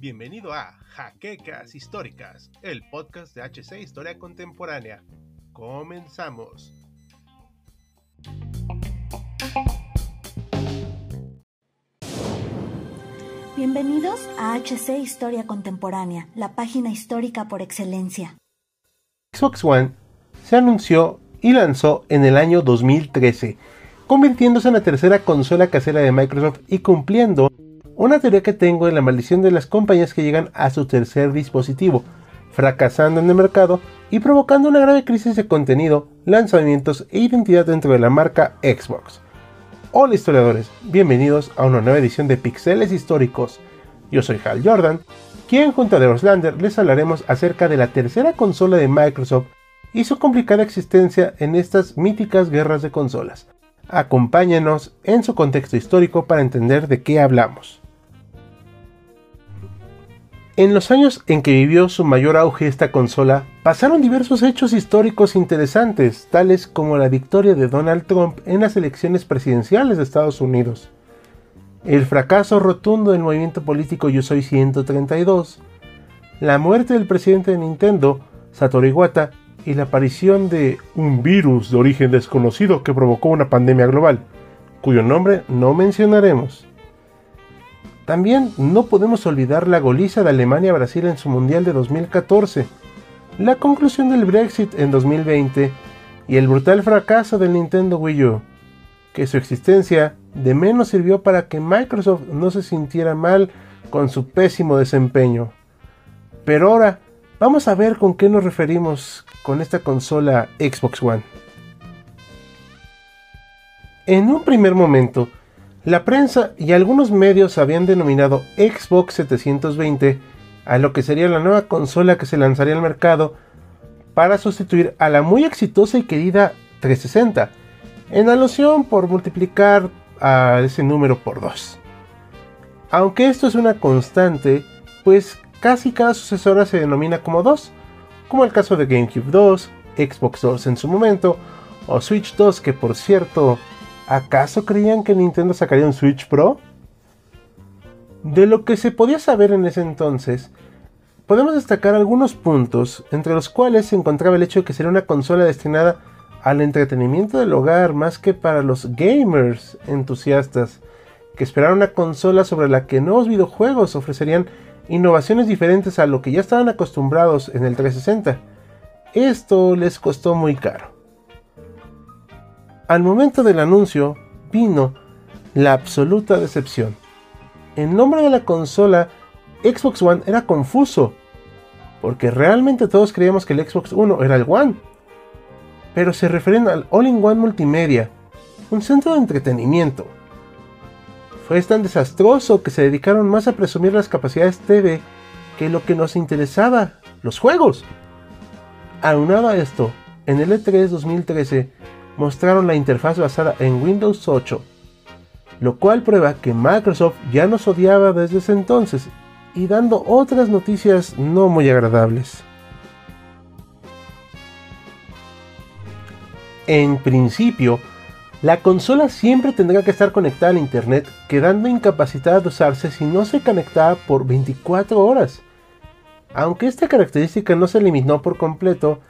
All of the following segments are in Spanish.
Bienvenido a Jaquecas Históricas, el podcast de HC Historia Contemporánea. Comenzamos. Bienvenidos a HC Historia Contemporánea, la página histórica por excelencia. Xbox One se anunció y lanzó en el año 2013, convirtiéndose en la tercera consola casera de Microsoft y cumpliendo una teoría que tengo en la maldición de las compañías que llegan a su tercer dispositivo, fracasando en el mercado y provocando una grave crisis de contenido, lanzamientos e identidad dentro de la marca Xbox. Hola historiadores, bienvenidos a una nueva edición de Pixeles Históricos. Yo soy Hal Jordan, quien junto a The Oslander les hablaremos acerca de la tercera consola de Microsoft y su complicada existencia en estas míticas guerras de consolas. Acompáñenos en su contexto histórico para entender de qué hablamos. En los años en que vivió su mayor auge esta consola, pasaron diversos hechos históricos interesantes, tales como la victoria de Donald Trump en las elecciones presidenciales de Estados Unidos, el fracaso rotundo del movimiento político Yo Soy 132, la muerte del presidente de Nintendo, Satoru Iwata, y la aparición de un virus de origen desconocido que provocó una pandemia global, cuyo nombre no mencionaremos. También no podemos olvidar la goliza de Alemania Brasil en su Mundial de 2014, la conclusión del Brexit en 2020 y el brutal fracaso del Nintendo Wii U, que su existencia de menos sirvió para que Microsoft no se sintiera mal con su pésimo desempeño. Pero ahora vamos a ver con qué nos referimos con esta consola Xbox One. En un primer momento, la prensa y algunos medios habían denominado Xbox 720 a lo que sería la nueva consola que se lanzaría al mercado para sustituir a la muy exitosa y querida 360, en alusión por multiplicar a ese número por 2. Aunque esto es una constante, pues casi cada sucesora se denomina como 2, como el caso de GameCube 2, Xbox 2 en su momento, o Switch 2 que por cierto ¿Acaso creían que Nintendo sacaría un Switch Pro? De lo que se podía saber en ese entonces, podemos destacar algunos puntos, entre los cuales se encontraba el hecho de que sería una consola destinada al entretenimiento del hogar más que para los gamers entusiastas, que esperaron una consola sobre la que nuevos videojuegos ofrecerían innovaciones diferentes a lo que ya estaban acostumbrados en el 360. Esto les costó muy caro. Al momento del anuncio vino la absoluta decepción. El nombre de la consola Xbox One era confuso, porque realmente todos creíamos que el Xbox One era el One, pero se refieren al All-in-One Multimedia, un centro de entretenimiento. Fue tan desastroso que se dedicaron más a presumir las capacidades TV que lo que nos interesaba, los juegos. Aunado a esto, en el E3 2013 mostraron la interfaz basada en Windows 8, lo cual prueba que Microsoft ya nos odiaba desde ese entonces y dando otras noticias no muy agradables. En principio, la consola siempre tendrá que estar conectada a Internet, quedando incapacitada de usarse si no se conectaba por 24 horas. Aunque esta característica no se eliminó por completo,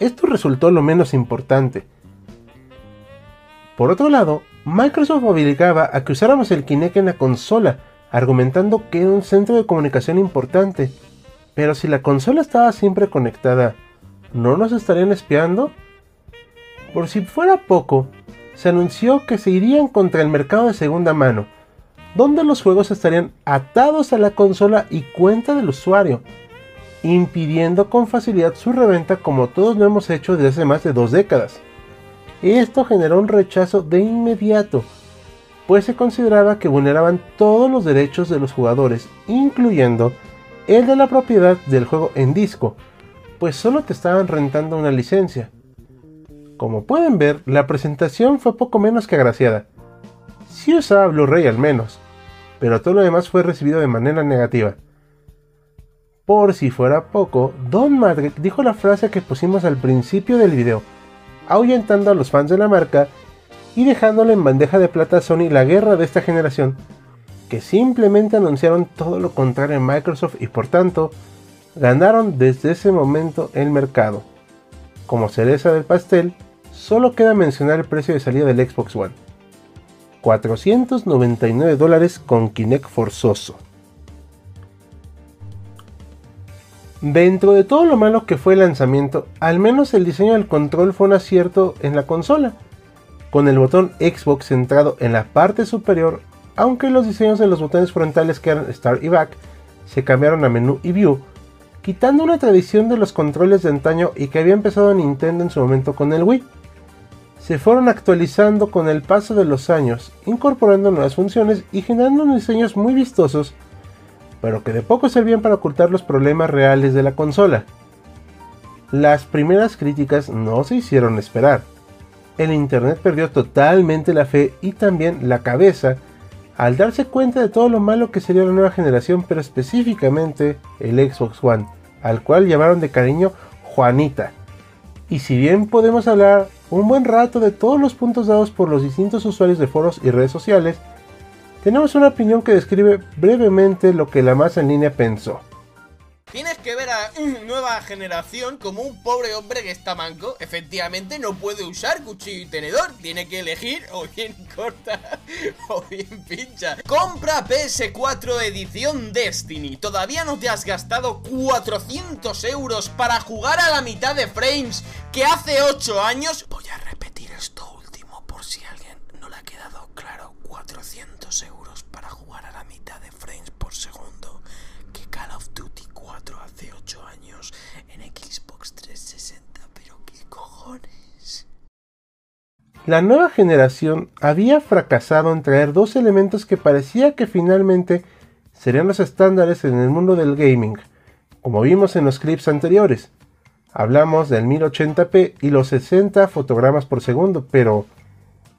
esto resultó lo menos importante, por otro lado, Microsoft obligaba a que usáramos el Kinect en la consola, argumentando que era un centro de comunicación importante. Pero si la consola estaba siempre conectada, ¿no nos estarían espiando? Por si fuera poco, se anunció que se irían contra el mercado de segunda mano, donde los juegos estarían atados a la consola y cuenta del usuario, impidiendo con facilidad su reventa como todos lo hemos hecho desde hace más de dos décadas. Esto generó un rechazo de inmediato, pues se consideraba que vulneraban todos los derechos de los jugadores, incluyendo el de la propiedad del juego en disco, pues solo te estaban rentando una licencia. Como pueden ver, la presentación fue poco menos que agraciada. Sí usaba Blu-ray al menos, pero todo lo demás fue recibido de manera negativa. Por si fuera poco, Don Madrick dijo la frase que pusimos al principio del video, ahuyentando a los fans de la marca y dejándole en bandeja de plata a Sony la guerra de esta generación, que simplemente anunciaron todo lo contrario en Microsoft y por tanto ganaron desde ese momento el mercado. Como cereza del pastel, solo queda mencionar el precio de salida del Xbox One. 499 dólares con Kinect forzoso. Dentro de todo lo malo que fue el lanzamiento, al menos el diseño del control fue un acierto en la consola, con el botón Xbox centrado en la parte superior, aunque los diseños de los botones frontales que eran Start y Back se cambiaron a menú y View, quitando una tradición de los controles de antaño y que había empezado Nintendo en su momento con el Wii. Se fueron actualizando con el paso de los años, incorporando nuevas funciones y generando diseños muy vistosos, pero que de poco servían para ocultar los problemas reales de la consola. Las primeras críticas no se hicieron esperar el Internet perdió totalmente la fe y también la cabeza al darse cuenta de todo lo malo que sería la nueva generación, pero específicamente el Xbox One, al cual llamaron de cariño Juanita. Y si bien podemos hablar un buen rato de todos los puntos dados por los distintos usuarios de foros y redes sociales, tenemos una opinión que describe brevemente lo que la masa en línea pensó. Tienes que ver a nueva generación como un pobre hombre que está manco. Efectivamente no puede usar cuchillo y tenedor. Tiene que elegir o bien corta o bien pincha. Compra PS4 edición Destiny. Todavía no te has gastado 400 euros para jugar a la mitad de frames que hace 8 años. Voy a repetir esto último por si alguien no le ha quedado claro. 400 euros para jugar a la mitad de frames por segundo que Call of Duty hace 8 años en Xbox 360, pero qué cojones. La nueva generación había fracasado en traer dos elementos que parecía que finalmente serían los estándares en el mundo del gaming, como vimos en los clips anteriores. Hablamos del 1080p y los 60 fotogramas por segundo, pero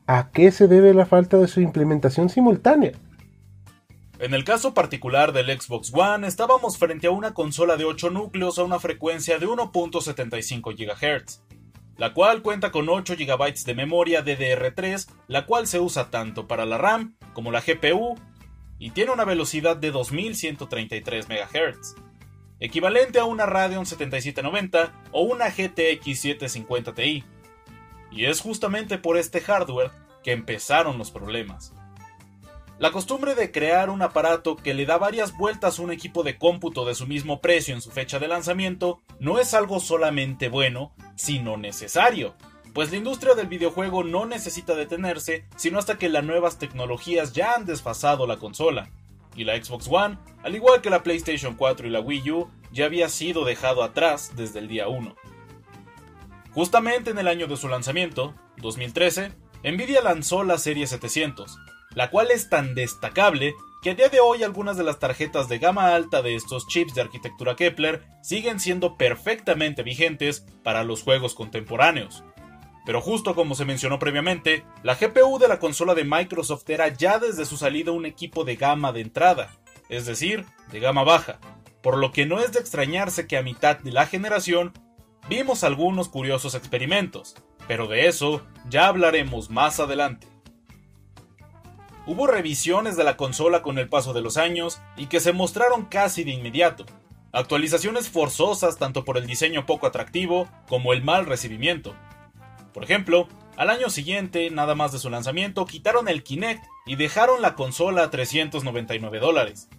¿a qué se debe la falta de su implementación simultánea? En el caso particular del Xbox One, estábamos frente a una consola de 8 núcleos a una frecuencia de 1.75 GHz, la cual cuenta con 8 GB de memoria DDR3, la cual se usa tanto para la RAM como la GPU, y tiene una velocidad de 2133 MHz, equivalente a una Radeon 7790 o una GTX 750 Ti. Y es justamente por este hardware que empezaron los problemas. La costumbre de crear un aparato que le da varias vueltas a un equipo de cómputo de su mismo precio en su fecha de lanzamiento no es algo solamente bueno, sino necesario, pues la industria del videojuego no necesita detenerse sino hasta que las nuevas tecnologías ya han desfasado la consola, y la Xbox One, al igual que la PlayStation 4 y la Wii U, ya había sido dejado atrás desde el día 1. Justamente en el año de su lanzamiento, 2013, Nvidia lanzó la serie 700, la cual es tan destacable que a día de hoy algunas de las tarjetas de gama alta de estos chips de arquitectura Kepler siguen siendo perfectamente vigentes para los juegos contemporáneos. Pero justo como se mencionó previamente, la GPU de la consola de Microsoft era ya desde su salida un equipo de gama de entrada, es decir, de gama baja, por lo que no es de extrañarse que a mitad de la generación vimos algunos curiosos experimentos, pero de eso ya hablaremos más adelante. Hubo revisiones de la consola con el paso de los años y que se mostraron casi de inmediato. Actualizaciones forzosas tanto por el diseño poco atractivo como el mal recibimiento. Por ejemplo, al año siguiente, nada más de su lanzamiento, quitaron el Kinect y dejaron la consola a 399 dólares.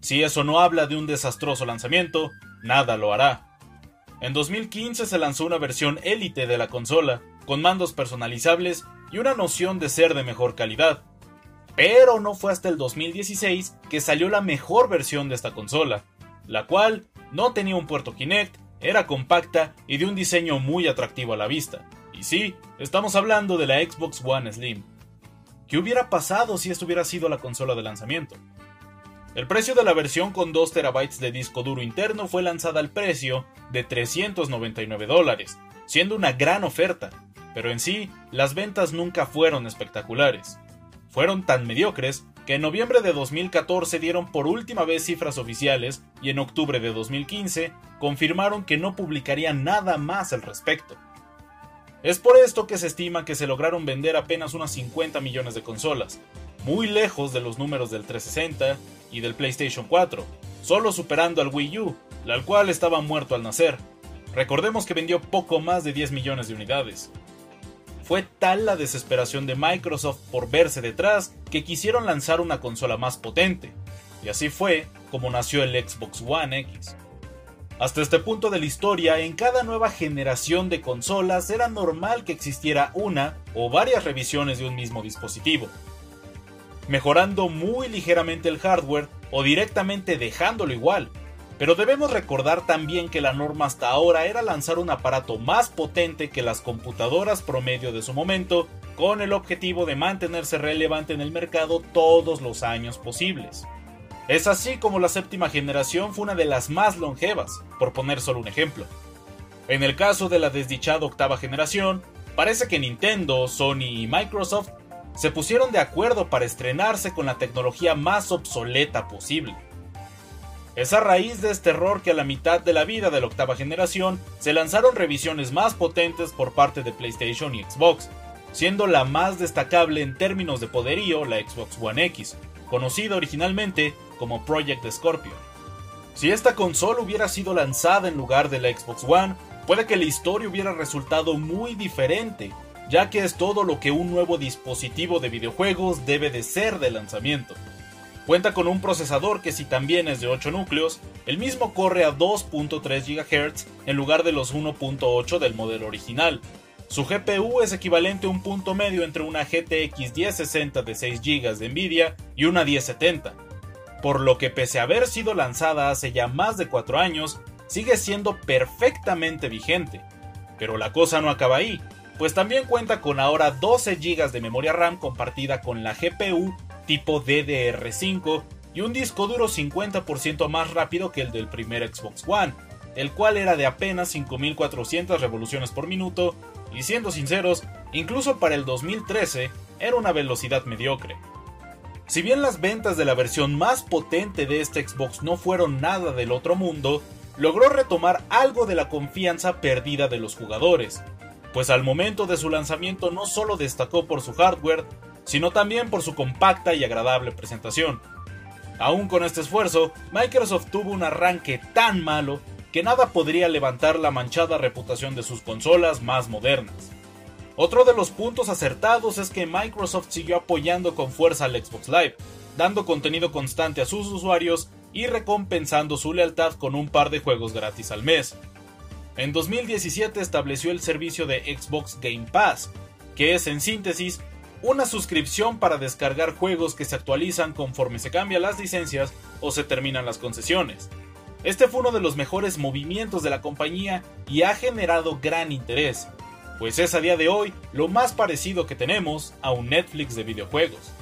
Si eso no habla de un desastroso lanzamiento, nada lo hará. En 2015 se lanzó una versión élite de la consola, con mandos personalizables y una noción de ser de mejor calidad, pero no fue hasta el 2016 que salió la mejor versión de esta consola, la cual no tenía un puerto Kinect, era compacta y de un diseño muy atractivo a la vista. Y sí, estamos hablando de la Xbox One Slim. ¿Qué hubiera pasado si esto hubiera sido la consola de lanzamiento? El precio de la versión con 2 TB de disco duro interno fue lanzada al precio de 399 dólares, siendo una gran oferta, pero en sí, las ventas nunca fueron espectaculares fueron tan mediocres que en noviembre de 2014 dieron por última vez cifras oficiales y en octubre de 2015 confirmaron que no publicarían nada más al respecto. Es por esto que se estima que se lograron vender apenas unas 50 millones de consolas, muy lejos de los números del 360 y del PlayStation 4, solo superando al Wii U, la cual estaba muerto al nacer. Recordemos que vendió poco más de 10 millones de unidades. Fue tal la desesperación de Microsoft por verse detrás que quisieron lanzar una consola más potente, y así fue como nació el Xbox One X. Hasta este punto de la historia, en cada nueva generación de consolas era normal que existiera una o varias revisiones de un mismo dispositivo, mejorando muy ligeramente el hardware o directamente dejándolo igual. Pero debemos recordar también que la norma hasta ahora era lanzar un aparato más potente que las computadoras promedio de su momento, con el objetivo de mantenerse relevante en el mercado todos los años posibles. Es así como la séptima generación fue una de las más longevas, por poner solo un ejemplo. En el caso de la desdichada octava generación, parece que Nintendo, Sony y Microsoft se pusieron de acuerdo para estrenarse con la tecnología más obsoleta posible. Es a raíz de este error que a la mitad de la vida de la octava generación se lanzaron revisiones más potentes por parte de PlayStation y Xbox, siendo la más destacable en términos de poderío la Xbox One X, conocida originalmente como Project Scorpio. Si esta consola hubiera sido lanzada en lugar de la Xbox One, puede que la historia hubiera resultado muy diferente, ya que es todo lo que un nuevo dispositivo de videojuegos debe de ser de lanzamiento. Cuenta con un procesador que si también es de 8 núcleos, el mismo corre a 2.3 GHz en lugar de los 1.8 del modelo original. Su GPU es equivalente a un punto medio entre una GTX 1060 de 6 GB de Nvidia y una 1070, por lo que pese a haber sido lanzada hace ya más de 4 años, sigue siendo perfectamente vigente. Pero la cosa no acaba ahí, pues también cuenta con ahora 12 GB de memoria RAM compartida con la GPU tipo DDR5 y un disco duro 50% más rápido que el del primer Xbox One, el cual era de apenas 5400 revoluciones por minuto y siendo sinceros, incluso para el 2013 era una velocidad mediocre. Si bien las ventas de la versión más potente de este Xbox no fueron nada del otro mundo, logró retomar algo de la confianza perdida de los jugadores, pues al momento de su lanzamiento no solo destacó por su hardware, sino también por su compacta y agradable presentación. Aún con este esfuerzo, Microsoft tuvo un arranque tan malo que nada podría levantar la manchada reputación de sus consolas más modernas. Otro de los puntos acertados es que Microsoft siguió apoyando con fuerza al Xbox Live, dando contenido constante a sus usuarios y recompensando su lealtad con un par de juegos gratis al mes, en 2017 estableció el servicio de Xbox Game Pass, que es en síntesis una suscripción para descargar juegos que se actualizan conforme se cambian las licencias o se terminan las concesiones. Este fue uno de los mejores movimientos de la compañía y ha generado gran interés, pues es a día de hoy lo más parecido que tenemos a un Netflix de videojuegos.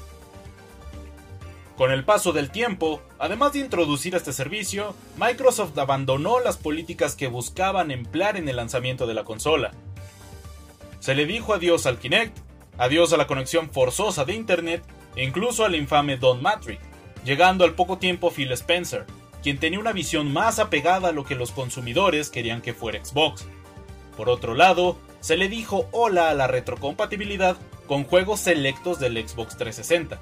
Con el paso del tiempo, además de introducir este servicio, Microsoft abandonó las políticas que buscaban emplear en el lanzamiento de la consola. Se le dijo adiós al Kinect, adiós a la conexión forzosa de Internet e incluso al infame Don Matrix, llegando al poco tiempo Phil Spencer, quien tenía una visión más apegada a lo que los consumidores querían que fuera Xbox. Por otro lado, se le dijo hola a la retrocompatibilidad con juegos selectos del Xbox 360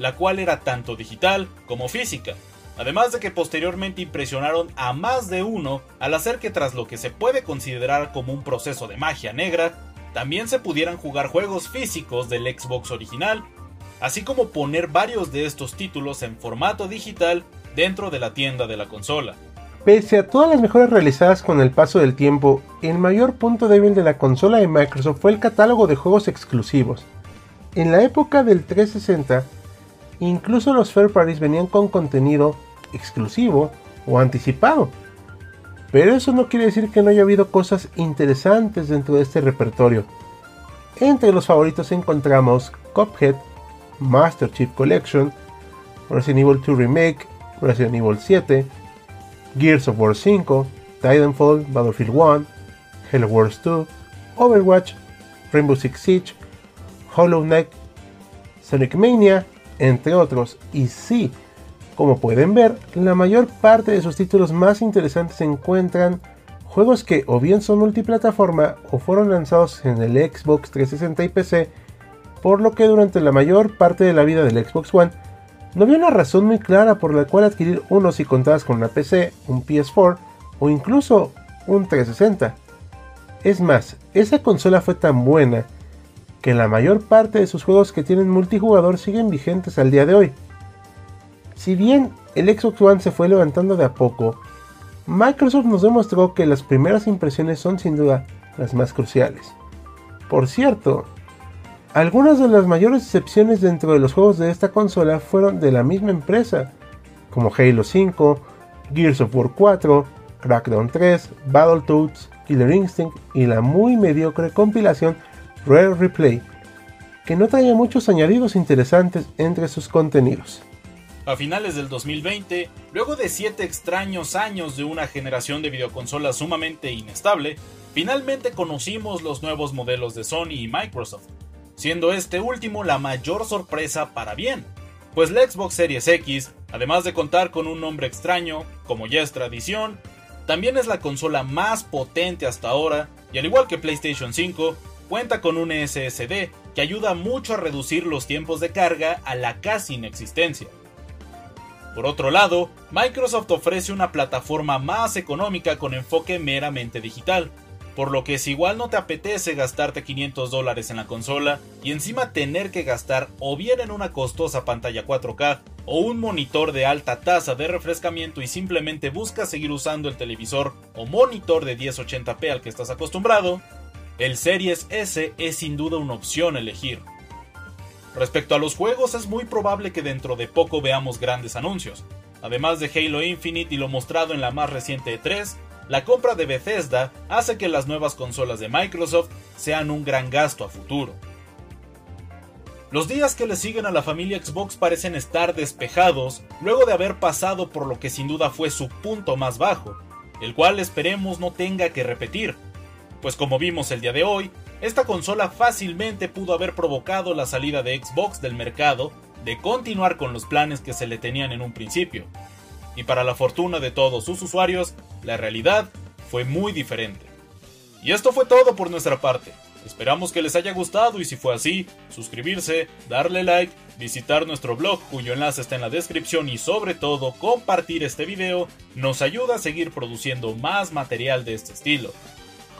la cual era tanto digital como física, además de que posteriormente impresionaron a más de uno al hacer que tras lo que se puede considerar como un proceso de magia negra, también se pudieran jugar juegos físicos del Xbox original, así como poner varios de estos títulos en formato digital dentro de la tienda de la consola. Pese a todas las mejoras realizadas con el paso del tiempo, el mayor punto débil de la consola de Microsoft fue el catálogo de juegos exclusivos. En la época del 360, Incluso los Fair parties venían con contenido exclusivo o anticipado. Pero eso no quiere decir que no haya habido cosas interesantes dentro de este repertorio. Entre los favoritos encontramos Cuphead, Master Chief Collection, Resident Evil 2 Remake, Resident Evil 7, Gears of War 5, Titanfall, Battlefield 1, Halo Wars 2, Overwatch, Rainbow Six Siege, Hollow Knight, Sonic Mania entre otros. Y sí, como pueden ver, la mayor parte de sus títulos más interesantes se encuentran juegos que o bien son multiplataforma o fueron lanzados en el Xbox 360 y PC, por lo que durante la mayor parte de la vida del Xbox One no había una razón muy clara por la cual adquirir uno si contabas con una PC, un PS4 o incluso un 360. Es más, esa consola fue tan buena que la mayor parte de sus juegos que tienen multijugador siguen vigentes al día de hoy. Si bien el Xbox One se fue levantando de a poco, Microsoft nos demostró que las primeras impresiones son sin duda las más cruciales. Por cierto, algunas de las mayores excepciones dentro de los juegos de esta consola fueron de la misma empresa, como Halo 5, Gears of War 4, Crackdown 3, Battletoads, Killer Instinct y la muy mediocre compilación Rare Replay, que no traía muchos añadidos interesantes entre sus contenidos. A finales del 2020, luego de 7 extraños años de una generación de videoconsolas sumamente inestable, finalmente conocimos los nuevos modelos de Sony y Microsoft, siendo este último la mayor sorpresa para bien, pues la Xbox Series X, además de contar con un nombre extraño, como ya es tradición, también es la consola más potente hasta ahora, y al igual que PlayStation 5, cuenta con un SSD que ayuda mucho a reducir los tiempos de carga a la casi inexistencia. Por otro lado, Microsoft ofrece una plataforma más económica con enfoque meramente digital, por lo que si igual no te apetece gastarte 500 dólares en la consola y encima tener que gastar o bien en una costosa pantalla 4K o un monitor de alta tasa de refrescamiento y simplemente buscas seguir usando el televisor o monitor de 1080p al que estás acostumbrado, el Series S es sin duda una opción a elegir. Respecto a los juegos, es muy probable que dentro de poco veamos grandes anuncios. Además de Halo Infinite y lo mostrado en la más reciente E3, la compra de Bethesda hace que las nuevas consolas de Microsoft sean un gran gasto a futuro. Los días que le siguen a la familia Xbox parecen estar despejados luego de haber pasado por lo que sin duda fue su punto más bajo, el cual esperemos no tenga que repetir, pues como vimos el día de hoy, esta consola fácilmente pudo haber provocado la salida de Xbox del mercado de continuar con los planes que se le tenían en un principio, y para la fortuna de todos sus usuarios, la realidad fue muy diferente. Y esto fue todo por nuestra parte. Esperamos que les haya gustado y si fue así, suscribirse, darle like, visitar nuestro blog cuyo enlace está en la descripción y sobre todo compartir este video nos ayuda a seguir produciendo más material de este estilo.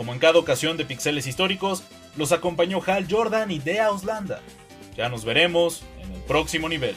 Como en cada ocasión de Pixeles Históricos, los acompañó Hal Jordan y Dea Auslanda. Ya nos veremos en el próximo nivel.